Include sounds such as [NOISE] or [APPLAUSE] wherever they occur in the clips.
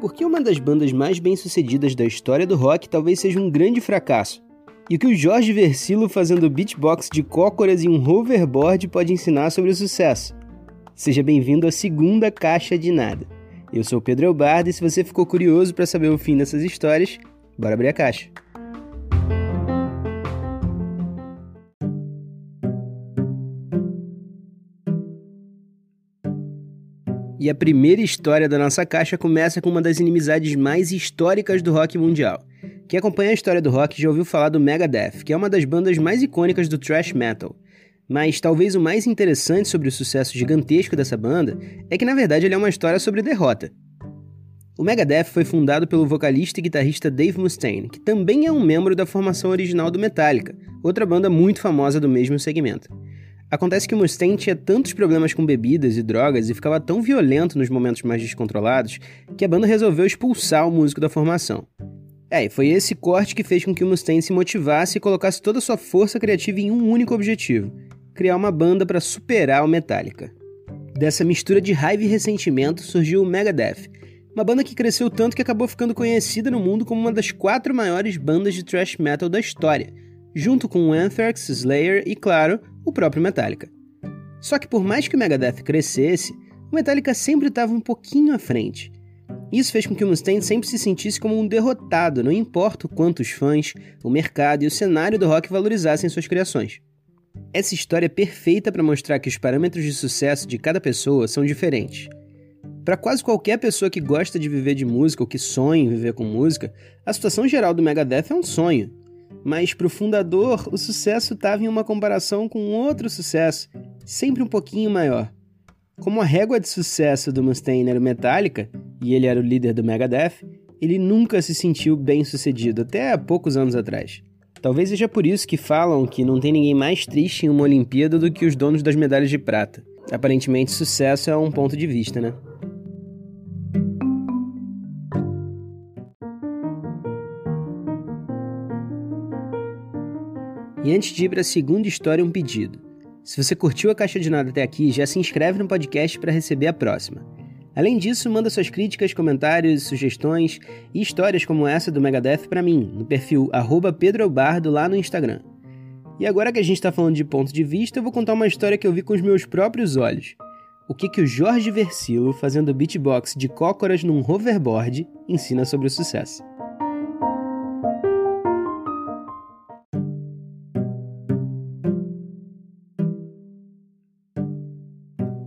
Porque uma das bandas mais bem-sucedidas da história do rock talvez seja um grande fracasso. E o que o Jorge Versilo fazendo beatbox de cócoras e um hoverboard pode ensinar sobre o sucesso. Seja bem-vindo à segunda caixa de nada. Eu sou Pedro Elbardo e se você ficou curioso para saber o fim dessas histórias, bora abrir a caixa. E a primeira história da nossa caixa começa com uma das inimizades mais históricas do rock mundial. Quem acompanha a história do rock já ouviu falar do Megadeth, que é uma das bandas mais icônicas do thrash metal. Mas talvez o mais interessante sobre o sucesso gigantesco dessa banda é que na verdade ele é uma história sobre derrota. O Megadeth foi fundado pelo vocalista e guitarrista Dave Mustaine, que também é um membro da formação original do Metallica, outra banda muito famosa do mesmo segmento. Acontece que o Mustaine tinha tantos problemas com bebidas e drogas e ficava tão violento nos momentos mais descontrolados que a banda resolveu expulsar o músico da formação. É, e foi esse corte que fez com que o Mustaine se motivasse e colocasse toda a sua força criativa em um único objetivo: criar uma banda para superar o Metallica. Dessa mistura de raiva e ressentimento surgiu o Megadeth, uma banda que cresceu tanto que acabou ficando conhecida no mundo como uma das quatro maiores bandas de thrash metal da história, junto com Anthrax, Slayer e, claro, o próprio Metallica. Só que por mais que o Megadeth crescesse, o Metallica sempre estava um pouquinho à frente. Isso fez com que o Mustaine sempre se sentisse como um derrotado, não importa o quanto os fãs, o mercado e o cenário do rock valorizassem suas criações. Essa história é perfeita para mostrar que os parâmetros de sucesso de cada pessoa são diferentes. Para quase qualquer pessoa que gosta de viver de música ou que sonha em viver com música, a situação geral do Megadeth é um sonho. Mas para o fundador, o sucesso estava em uma comparação com outro sucesso, sempre um pouquinho maior. Como a régua de sucesso do Mustaine era o Metallica, e ele era o líder do Megadeth, ele nunca se sentiu bem sucedido, até há poucos anos atrás. Talvez seja por isso que falam que não tem ninguém mais triste em uma Olimpíada do que os donos das medalhas de prata. Aparentemente, sucesso é um ponto de vista, né? E antes de ir para a segunda história, um pedido. Se você curtiu a Caixa de Nada até aqui, já se inscreve no podcast para receber a próxima. Além disso, manda suas críticas, comentários, sugestões e histórias como essa do Megadeth para mim, no perfil @pedrobardo lá no Instagram. E agora que a gente está falando de ponto de vista, eu vou contar uma história que eu vi com os meus próprios olhos. O que, que o Jorge Versilo, fazendo beatbox de cócoras num hoverboard, ensina sobre o sucesso.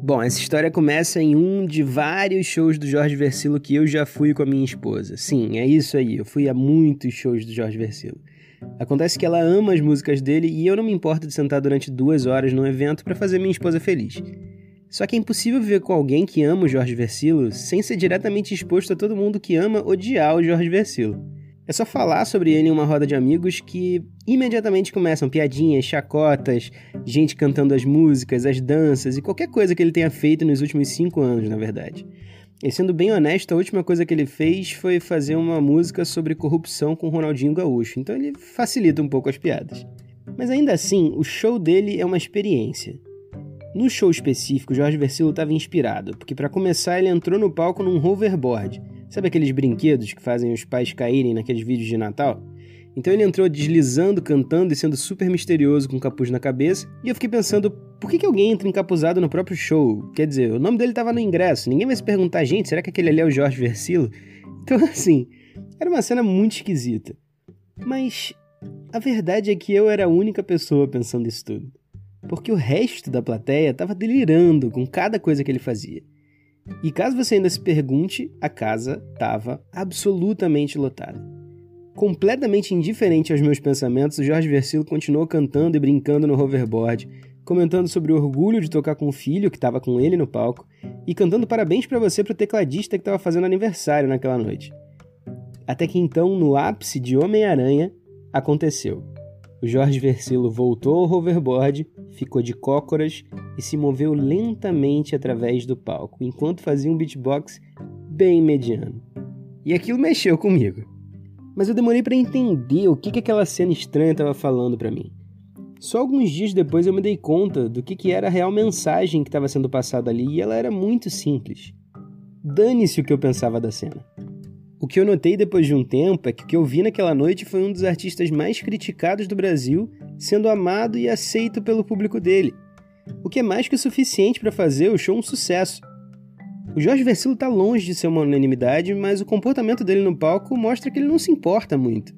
Bom, essa história começa em um de vários shows do Jorge Versilo que eu já fui com a minha esposa. Sim, é isso aí, eu fui a muitos shows do Jorge Versilo. Acontece que ela ama as músicas dele e eu não me importo de sentar durante duas horas num evento para fazer minha esposa feliz. Só que é impossível viver com alguém que ama o Jorge Versilo sem ser diretamente exposto a todo mundo que ama odiar o Jorge Versilo. É só falar sobre ele em uma roda de amigos que imediatamente começam piadinhas, chacotas, gente cantando as músicas, as danças e qualquer coisa que ele tenha feito nos últimos cinco anos, na verdade. E sendo bem honesto, a última coisa que ele fez foi fazer uma música sobre corrupção com Ronaldinho Gaúcho, então ele facilita um pouco as piadas. Mas ainda assim, o show dele é uma experiência. No show específico, Jorge Versilo estava inspirado, porque para começar ele entrou no palco num hoverboard, Sabe aqueles brinquedos que fazem os pais caírem naqueles vídeos de Natal? Então ele entrou deslizando, cantando e sendo super misterioso com o capuz na cabeça, e eu fiquei pensando, por que, que alguém entra encapuzado no próprio show? Quer dizer, o nome dele estava no ingresso, ninguém vai se perguntar, gente, será que aquele ali é o Jorge Versilo? [LAUGHS] Então, assim, era uma cena muito esquisita. Mas a verdade é que eu era a única pessoa pensando isso tudo. Porque o resto da plateia estava delirando com cada coisa que ele fazia. E caso você ainda se pergunte, a casa estava absolutamente lotada. Completamente indiferente aos meus pensamentos, o Jorge Versilo continuou cantando e brincando no hoverboard, comentando sobre o orgulho de tocar com o filho que estava com ele no palco e cantando parabéns para você pro tecladista que estava fazendo aniversário naquela noite. Até que então, no ápice de Homem-Aranha, aconteceu. O Jorge Versilo voltou ao hoverboard, ficou de cócoras e se moveu lentamente através do palco, enquanto fazia um beatbox bem mediano. E aquilo mexeu comigo. Mas eu demorei para entender o que, que aquela cena estranha estava falando para mim. Só alguns dias depois eu me dei conta do que, que era a real mensagem que estava sendo passada ali e ela era muito simples. Dane-se o que eu pensava da cena. O que eu notei depois de um tempo é que o que eu vi naquela noite foi um dos artistas mais criticados do Brasil sendo amado e aceito pelo público dele, o que é mais que o suficiente para fazer o show um sucesso. O Jorge Versilo está longe de ser uma unanimidade, mas o comportamento dele no palco mostra que ele não se importa muito.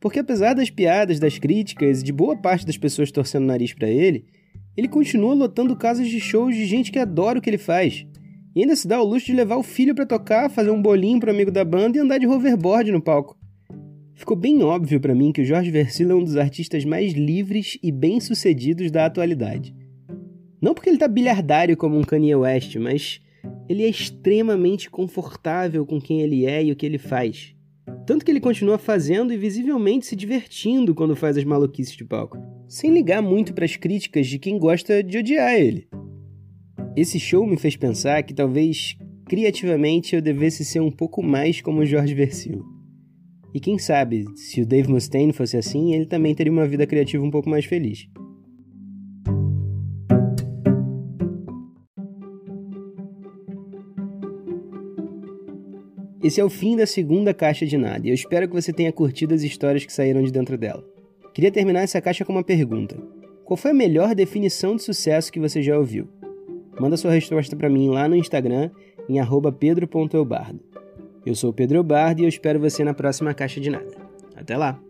Porque apesar das piadas, das críticas e de boa parte das pessoas torcendo o nariz para ele, ele continua lotando casas de shows de gente que adora o que ele faz. E ainda se dá o luxo de levar o filho para tocar, fazer um bolinho pro amigo da banda e andar de hoverboard no palco. Ficou bem óbvio para mim que o Jorge Versilo é um dos artistas mais livres e bem-sucedidos da atualidade. Não porque ele tá bilhardário como um Kanye West, mas ele é extremamente confortável com quem ele é e o que ele faz. Tanto que ele continua fazendo e visivelmente se divertindo quando faz as maluquices de palco, sem ligar muito para as críticas de quem gosta de odiar ele. Esse show me fez pensar que talvez criativamente eu devesse ser um pouco mais como Jorge Versilo. E quem sabe, se o Dave Mustaine fosse assim, ele também teria uma vida criativa um pouco mais feliz. Esse é o fim da segunda caixa de nada e eu espero que você tenha curtido as histórias que saíram de dentro dela. Queria terminar essa caixa com uma pergunta: Qual foi a melhor definição de sucesso que você já ouviu? Manda sua resposta para mim lá no Instagram em pedro.eubardo. Eu sou o Pedro Eubardo e eu espero você na próxima caixa de nada. Até lá!